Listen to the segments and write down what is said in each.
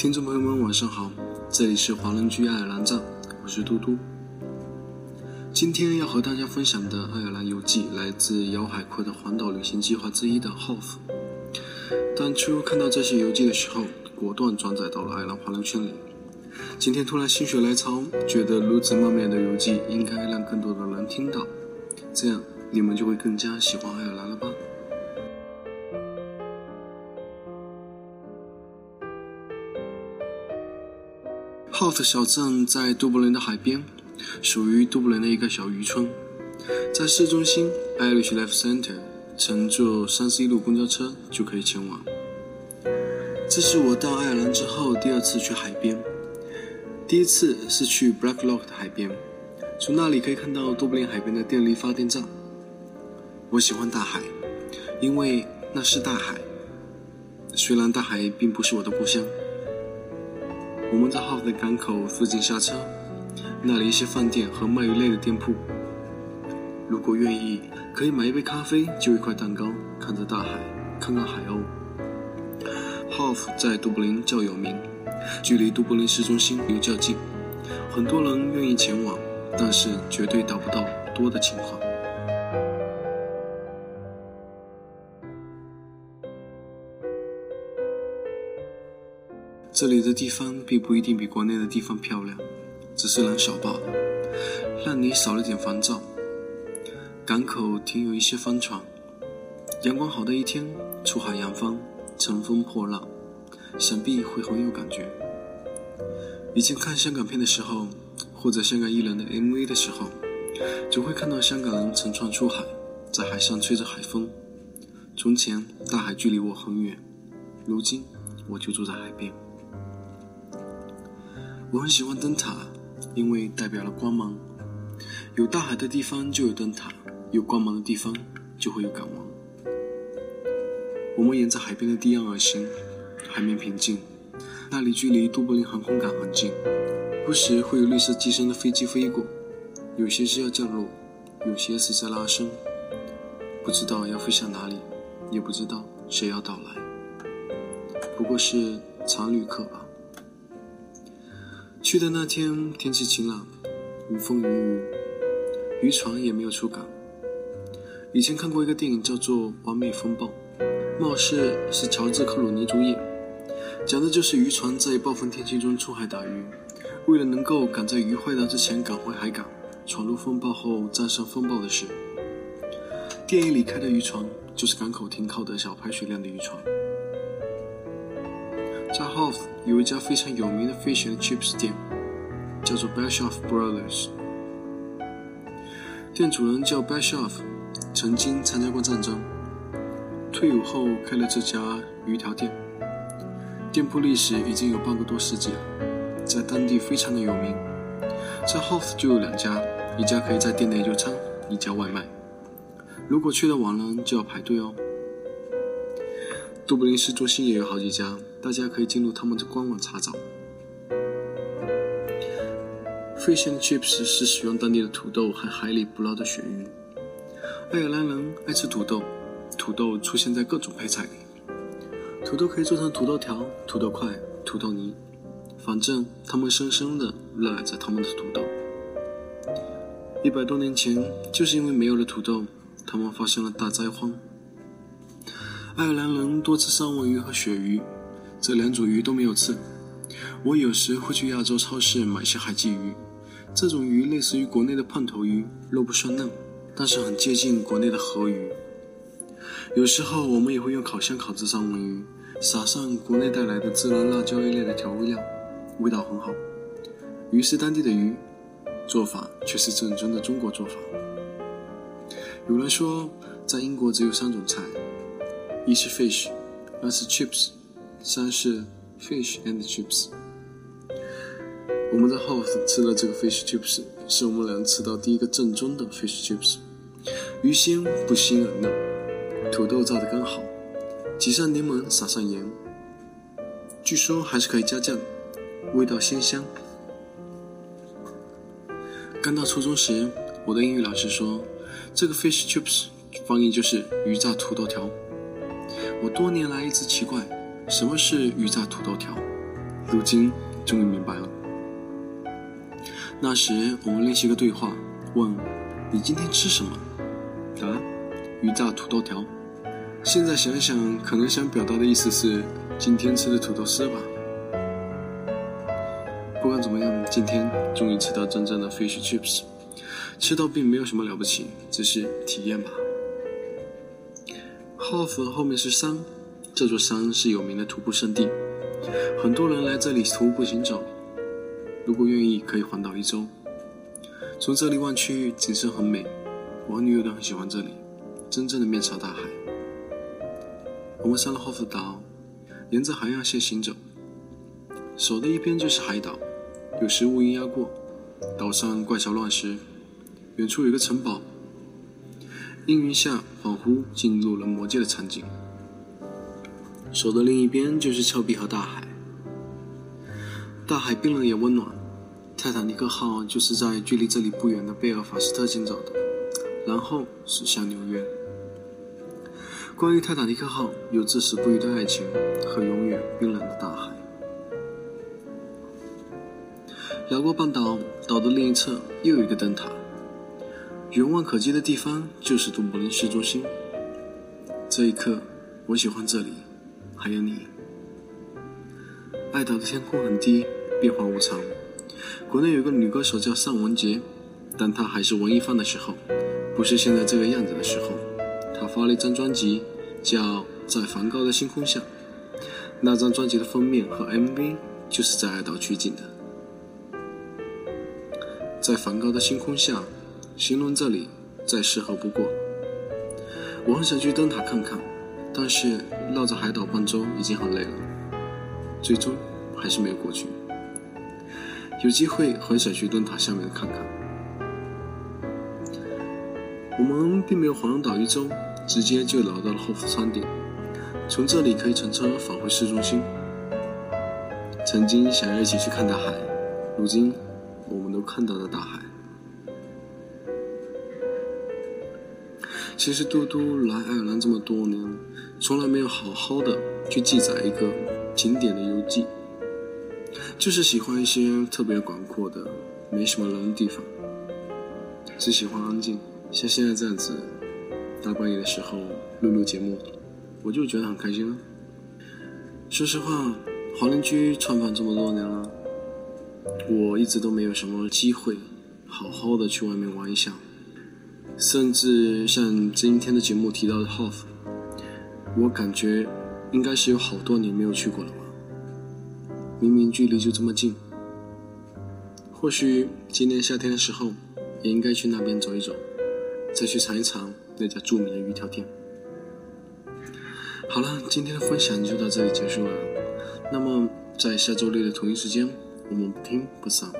听众朋友们，晚上好，这里是华人居爱尔兰站，我是嘟嘟。今天要和大家分享的爱尔兰游记来自姚海阔的环岛旅行计划之一的 Hof。当初看到这些游记的时候，果断转载到了爱尔兰华人圈里。今天突然心血来潮，觉得如此曼妙的游记应该让更多的人听到，这样你们就会更加喜欢爱尔兰了吧。Hot 小镇在都柏林的海边，属于都柏林的一个小渔村。在市中心 Irish Life Center，乘坐三 C 路公交车就可以前往。这是我到爱尔兰之后第二次去海边，第一次是去 Blacklock 的海边，从那里可以看到都柏林海边的电力发电站。我喜欢大海，因为那是大海。虽然大海并不是我的故乡。我们在 Hof 的港口附近下车，那里一些饭店和卖鱼类的店铺。如果愿意，可以买一杯咖啡，就一块蛋糕，看着大海，看看海鸥。Hof 在都柏林较有名，距离都柏林市中心又较近，很多人愿意前往，但是绝对达不到多的情况。这里的地方并不一定比国内的地方漂亮，只是人少罢了，让你少了点烦躁。港口停有一些帆船，阳光好的一天出海扬帆，乘风破浪，想必会很有感觉。以前看香港片的时候，或者香港艺人的 MV 的时候，总会看到香港人乘船出海，在海上吹着海风。从前大海距离我很远，如今我就住在海边。我很喜欢灯塔，因为代表了光芒。有大海的地方就有灯塔，有光芒的地方就会有港湾。我们沿着海边的堤岸而行，海面平静，那里距离都柏林航空港很近，不时会有绿色机身的飞机飞过，有些是要降落，有些是在拉升，不知道要飞向哪里，也不知道谁要到来，不过是常旅客吧。去的那天天气晴朗，无风无雨，渔船也没有出港。以前看过一个电影叫做《完美风暴》，貌似是乔治·克鲁尼主演，讲的就是渔船在暴风天气中出海打鱼，为了能够赶在鱼坏掉之前赶回海港，闯入风暴后战胜风暴的事。电影里开的渔船就是港口停靠的小排水量的渔船。在 Hof 有一家非常有名的 fish and chips 店，叫做 Bashoff Brothers。店主人叫 Bashoff，曾经参加过战争，退伍后开了这家鱼条店。店铺历史已经有半个多世纪了，在当地非常的有名。在 Hof 就有两家，一家可以在店内就餐，一家外卖。如果去的晚了，就要排队哦。都柏林市中心也有好几家。大家可以进入他们的官网查找。Fish and chips 是使用当地的土豆和海里捕捞的鳕鱼。爱尔兰人爱吃土豆，土豆出现在各种配菜里。土豆可以做成土豆条、土豆块、土豆泥，反正他们深深的热爱着他们的土豆。一百多年前，就是因为没有了土豆，他们发生了大灾荒。爱尔兰人多吃三文鱼和鳕鱼。这两种鱼都没有刺。我有时会去亚洲超市买些海鲫鱼，这种鱼类似于国内的胖头鱼，肉不算嫩，但是很接近国内的河鱼。有时候我们也会用烤箱烤制三文鱼，撒上国内带来的孜然、辣椒一类的调味料，味道很好。鱼是当地的鱼，做法却是正宗的中国做法。有人说，在英国只有三种菜，一是 fish，二是 chips。三是 fish and chips。我们在 house 吃了这个 fish chips，是我们俩吃到第一个正宗的 fish chips。鱼鲜不腥而嫩，土豆炸的刚好，挤上柠檬，撒上盐。据说还是可以加酱，味道鲜香。刚到初中时，我的英语老师说，这个 fish chips 翻译就是鱼炸土豆条。我多年来一直奇怪。什么是鱼炸土豆条？如今终于明白了。那时我们练习个对话，问：“你今天吃什么？”答：“鱼炸土豆条。”现在想想，可能想表达的意思是今天吃的土豆丝吧。不管怎么样，今天终于吃到真正的 fish chips，吃到并没有什么了不起，只是体验吧。half 后面是山，这座山是有名的徒步圣地，很多人来这里徒步行走。如果愿意，可以环岛一周。从这里望去，景色很美，我和女友都很喜欢这里，真正的面朝大海。我们上了霍夫岛，沿着海岸线行走，手的一边就是海岛，有时乌云压过，岛上怪潮乱石，远处有个城堡。阴云下，仿佛进入了魔界的场景。手的另一边就是峭壁和大海，大海冰冷也温暖。泰坦尼克号就是在距离这里不远的贝尔法斯特建造的，然后驶向纽约。关于泰坦尼克号，有至死不渝的爱情和永远冰冷的大海。辽国半岛岛的另一侧又有一个灯塔。远望可及的地方就是都柏林市中心。这一刻，我喜欢这里，还有你。爱岛的天空很低，变化无常。国内有个女歌手叫尚雯婕，但她还是文艺范的时候，不是现在这个样子的时候。她发了一张专辑，叫《在梵高的星空下》。那张专辑的封面和 MV 就是在爱岛取景的。在梵高的星空下。形容这里再适合不过。我很想去灯塔看看，但是绕着海岛半周已经很累了，最终还是没有过去。有机会很想去灯塔下面看看。我们并没有环岛一周，直接就来到了后福山顶，从这里可以乘车返回市中心。曾经想要一起去看大海，如今我们都看到了大海。其实嘟嘟来爱尔兰这么多年，从来没有好好的去记载一个景点的游记，就是喜欢一些特别广阔的、没什么人的地方，只喜欢安静。像现在这样子，大半夜的时候录录节目，我就觉得很开心了。说实话，华人居创办这么多年了，我一直都没有什么机会好好的去外面玩一下。甚至像今天的节目提到的 Hof，我感觉应该是有好多年没有去过了吧。明明距离就这么近，或许今年夏天的时候也应该去那边走一走，再去尝一尝那家著名的鱼条店。好了，今天的分享就到这里结束了。那么在下周六的同一时间，我们不听不散。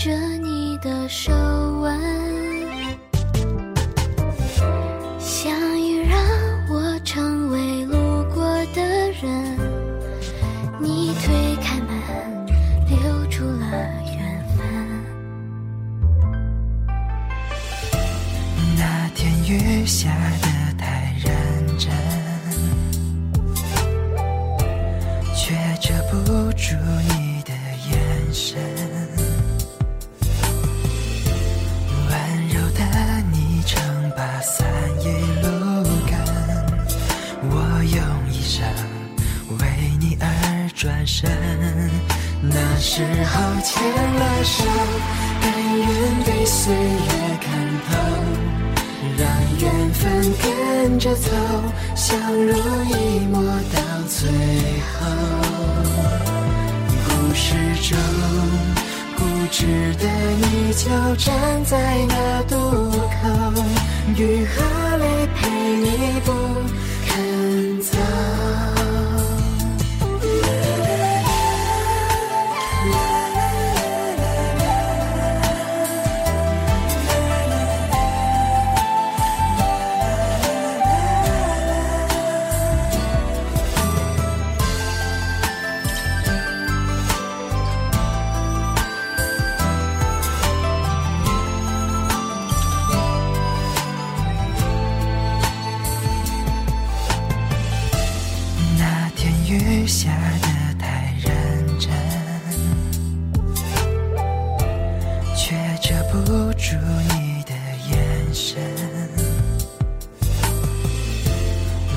着你的手纹，相遇让我成为路过的人。你推开门，留住了缘分。那天雨下的太认真，却遮不住你的眼神。伞一路跟，我用一生为你而转身。那时候牵了手，甘愿被岁月看透。让缘分跟着走，相濡以沫到最后。故事中，只得你就站在那渡口，雨和泪陪你不雨下的太认真，却遮不住你的眼神。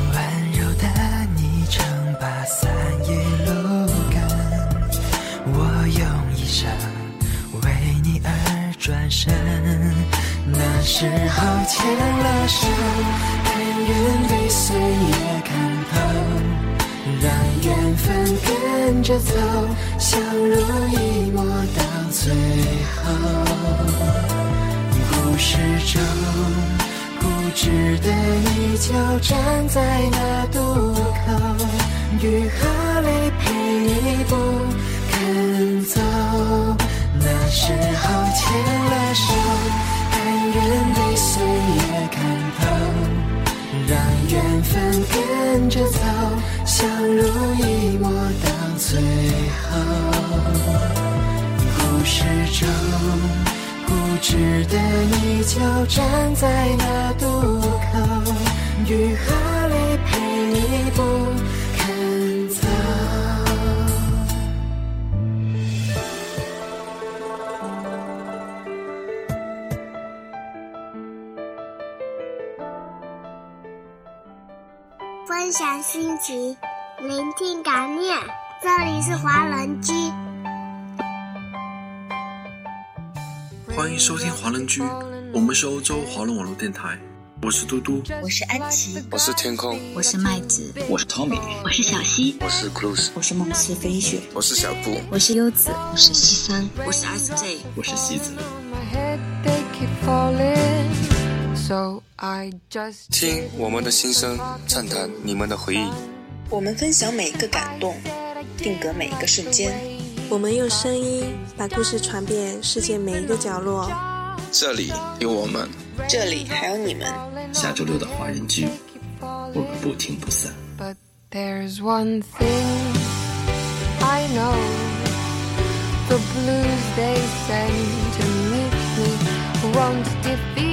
温柔的你撑把伞一路跟，我用一生为你而转身。那时候牵了手，看远比岁月看透。跟着走，相濡以沫到最后。故事中固执的你就站在那渡口，雨和泪陪你不肯走。那时候牵了手，看远比岁月看透。让缘分跟着走，相濡以沫到最后。故事中固执的你就站在那渡口，雨和泪陪你不肯走。分享心情，聆听感念。这里是华人居，欢迎收听华人居，我们是欧洲华人网络电台，我是嘟嘟，我是安琪，我是天空，我是麦子，我是 Tommy，我是小溪，我是 Cruz，我是梦似飞雪，我是小布，我是优子，我是西三，我是 SJ，我是西子。听我们的心声，畅谈你们的回忆。我们分享每一个感动，定格每一个瞬间。我们用声音把故事传遍世界每一个角落。这里有我们，这里还有你们。下周六的华人居，我们不听不散。But there's one thing I know, the blues they send to meet me won't defeat.